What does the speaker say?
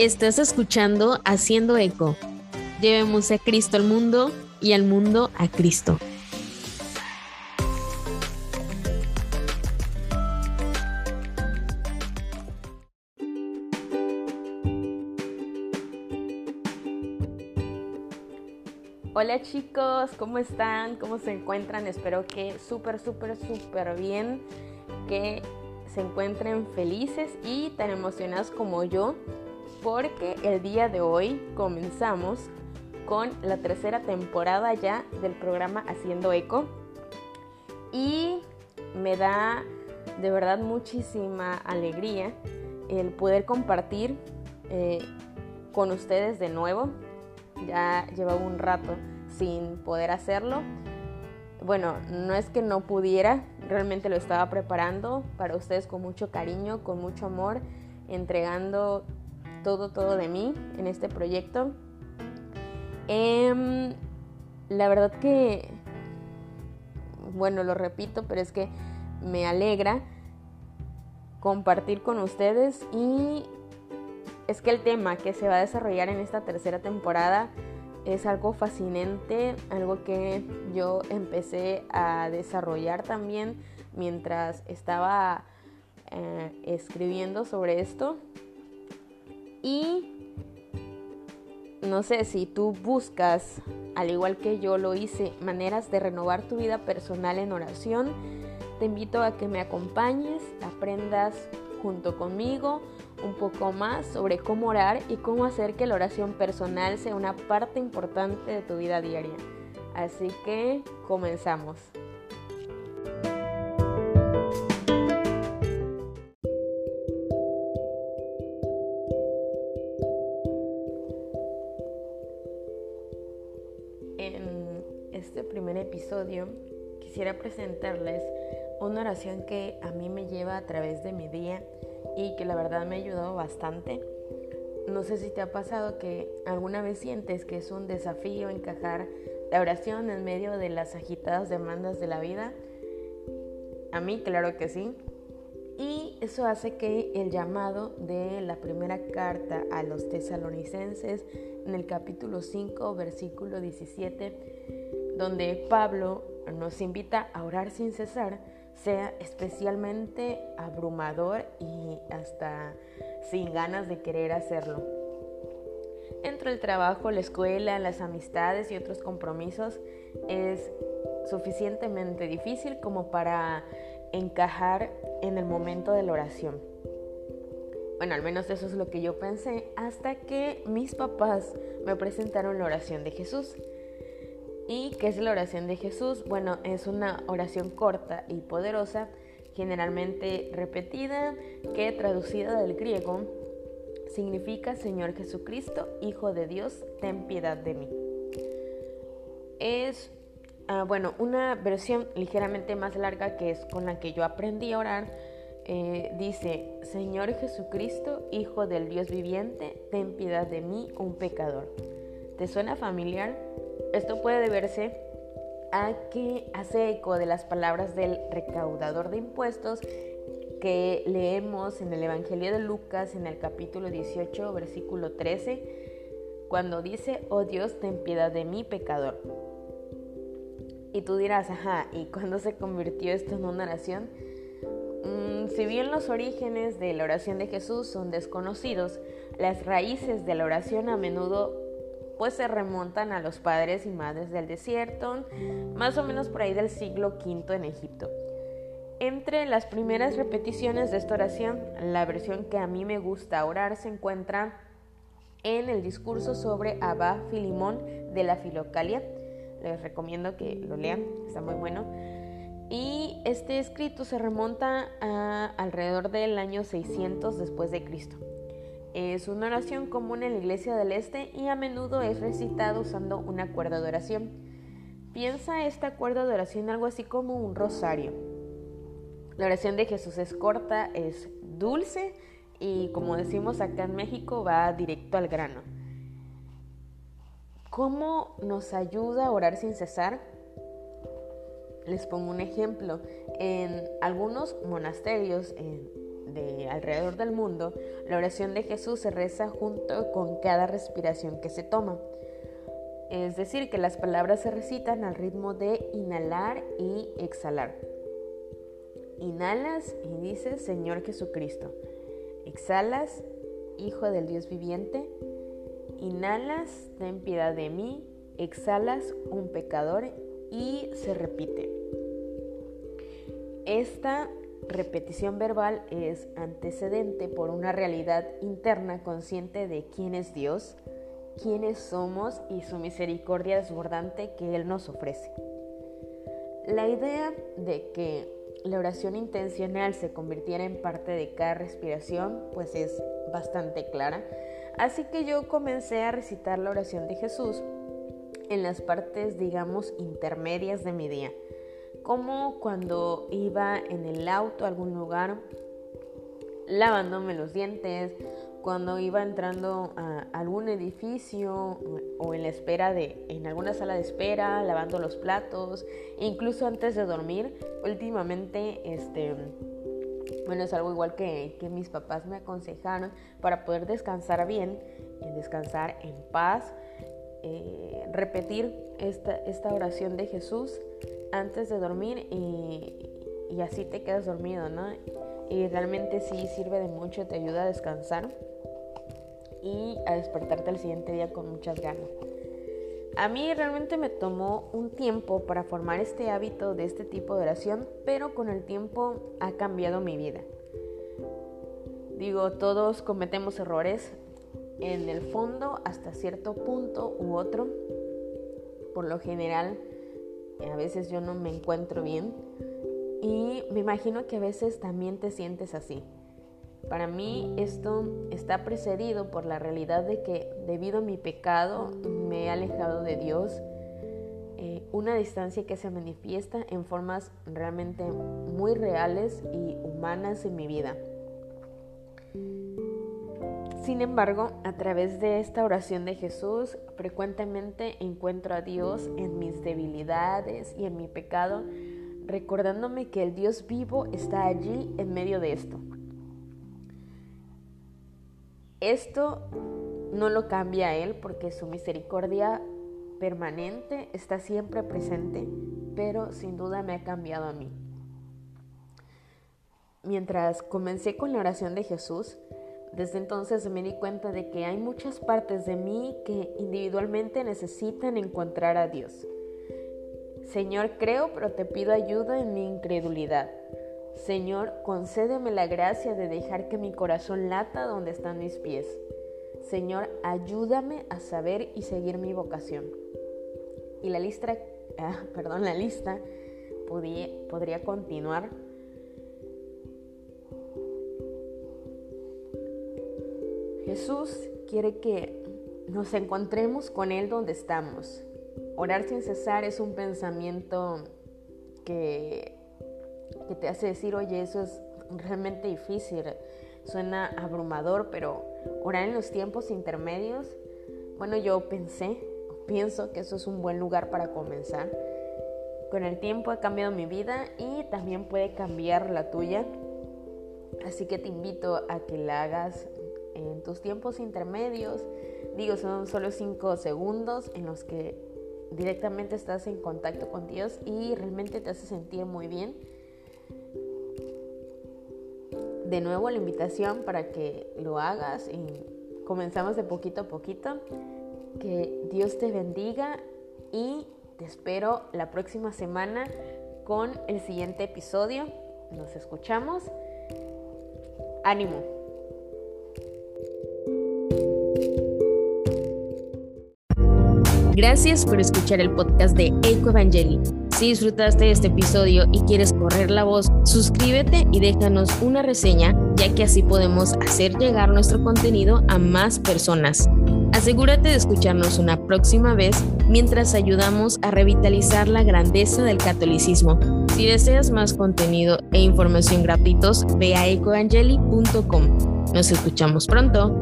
Estás escuchando Haciendo Eco. Llevemos a Cristo al mundo y al mundo a Cristo. Hola chicos, ¿cómo están? ¿Cómo se encuentran? Espero que súper, súper, súper bien, que se encuentren felices y tan emocionados como yo porque el día de hoy comenzamos con la tercera temporada ya del programa Haciendo Eco y me da de verdad muchísima alegría el poder compartir eh, con ustedes de nuevo. Ya llevaba un rato sin poder hacerlo. Bueno, no es que no pudiera, realmente lo estaba preparando para ustedes con mucho cariño, con mucho amor, entregando todo, todo de mí en este proyecto. Em, la verdad que, bueno, lo repito, pero es que me alegra compartir con ustedes y es que el tema que se va a desarrollar en esta tercera temporada es algo fascinante, algo que yo empecé a desarrollar también mientras estaba eh, escribiendo sobre esto y no sé si tú buscas, al igual que yo lo hice, maneras de renovar tu vida personal en oración, te invito a que me acompañes, aprendas junto conmigo un poco más sobre cómo orar y cómo hacer que la oración personal sea una parte importante de tu vida diaria. Así que comenzamos. Quisiera presentarles una oración que a mí me lleva a través de mi día y que la verdad me ha ayudado bastante. No sé si te ha pasado que alguna vez sientes que es un desafío encajar la oración en medio de las agitadas demandas de la vida. A mí, claro que sí. Y eso hace que el llamado de la primera carta a los tesalonicenses en el capítulo 5, versículo 17, donde Pablo nos invita a orar sin cesar sea especialmente abrumador y hasta sin ganas de querer hacerlo. Entre el trabajo, la escuela, las amistades y otros compromisos es suficientemente difícil como para encajar en el momento de la oración. Bueno, al menos eso es lo que yo pensé hasta que mis papás me presentaron la oración de Jesús. ¿Y qué es la oración de Jesús? Bueno, es una oración corta y poderosa, generalmente repetida, que traducida del griego significa Señor Jesucristo, Hijo de Dios, ten piedad de mí. Es, ah, bueno, una versión ligeramente más larga que es con la que yo aprendí a orar. Eh, dice, Señor Jesucristo, Hijo del Dios viviente, ten piedad de mí, un pecador. ¿Te suena familiar? Esto puede deberse a que hace eco de las palabras del recaudador de impuestos que leemos en el Evangelio de Lucas en el capítulo 18, versículo 13, cuando dice, oh Dios, ten piedad de mí, pecador. Y tú dirás, ajá, ¿y cuándo se convirtió esto en una oración? Mm, si bien los orígenes de la oración de Jesús son desconocidos, las raíces de la oración a menudo pues se remontan a los padres y madres del desierto, más o menos por ahí del siglo V en Egipto. Entre las primeras repeticiones de esta oración, la versión que a mí me gusta orar se encuentra en el discurso sobre Abba Filimón de la Filocalia. Les recomiendo que lo lean, está muy bueno. Y este escrito se remonta a alrededor del año 600 después de Cristo. Es una oración común en la iglesia del este y a menudo es recitada usando una cuerda de oración. Piensa esta cuerda de oración algo así como un rosario. La oración de Jesús es corta, es dulce y como decimos acá en México va directo al grano. ¿Cómo nos ayuda a orar sin cesar? Les pongo un ejemplo. En algunos monasterios, en de alrededor del mundo, la oración de Jesús se reza junto con cada respiración que se toma. Es decir, que las palabras se recitan al ritmo de inhalar y exhalar. Inhalas y dices Señor Jesucristo. Exhalas, Hijo del Dios viviente. Inhalas, ten piedad de mí. Exhalas, un pecador. Y se repite. Esta repetición verbal es antecedente por una realidad interna consciente de quién es Dios, quiénes somos y su misericordia desbordante que Él nos ofrece. La idea de que la oración intencional se convirtiera en parte de cada respiración pues es bastante clara, así que yo comencé a recitar la oración de Jesús en las partes digamos intermedias de mi día como cuando iba en el auto a algún lugar lavándome los dientes, cuando iba entrando a algún edificio o en la espera de en alguna sala de espera, lavando los platos, incluso antes de dormir, últimamente este bueno, es algo igual que, que mis papás me aconsejaron para poder descansar bien, descansar en paz, eh, repetir esta, esta oración de Jesús antes de dormir y, así te quedas dormido, ¿no? Y realmente sí sirve de mucho, te ayuda a descansar y a despertarte al siguiente día con muchas ganas. A mí realmente me tomó un tiempo para formar este hábito de este tipo de oración, pero con el tiempo ha cambiado mi vida. Digo, todos cometemos errores en el fondo hasta cierto punto u otro. Por lo general, a veces yo no me encuentro bien y me imagino que a veces también te sientes así. Para mí esto está precedido por la realidad de que debido a mi pecado me he alejado de Dios, eh, una distancia que se manifiesta en formas realmente muy reales y humanas en mi vida. Sin embargo, a través de esta oración de Jesús, frecuentemente encuentro a Dios en mis debilidades y en mi pecado, recordándome que el Dios vivo está allí en medio de esto. Esto no lo cambia a Él porque su misericordia permanente está siempre presente, pero sin duda me ha cambiado a mí. Mientras comencé con la oración de Jesús, desde entonces me di cuenta de que hay muchas partes de mí que individualmente necesitan encontrar a Dios. Señor, creo, pero te pido ayuda en mi incredulidad. Señor, concédeme la gracia de dejar que mi corazón lata donde están mis pies. Señor, ayúdame a saber y seguir mi vocación. Y la lista, ah, perdón, la lista podría continuar Jesús quiere que nos encontremos con Él donde estamos. Orar sin cesar es un pensamiento que, que te hace decir, oye, eso es realmente difícil, suena abrumador, pero orar en los tiempos intermedios, bueno, yo pensé, pienso que eso es un buen lugar para comenzar. Con el tiempo he cambiado mi vida y también puede cambiar la tuya. Así que te invito a que la hagas en tus tiempos intermedios, digo, son solo cinco segundos en los que directamente estás en contacto con Dios y realmente te hace sentir muy bien. De nuevo la invitación para que lo hagas y comenzamos de poquito a poquito. Que Dios te bendiga y te espero la próxima semana con el siguiente episodio. Nos escuchamos. Ánimo. Gracias por escuchar el podcast de Eco Evangeli. Si disfrutaste de este episodio y quieres correr la voz, suscríbete y déjanos una reseña, ya que así podemos hacer llegar nuestro contenido a más personas. Asegúrate de escucharnos una próxima vez mientras ayudamos a revitalizar la grandeza del catolicismo. Si deseas más contenido e información gratuitos, ve a ecoevangeli.com. Nos escuchamos pronto.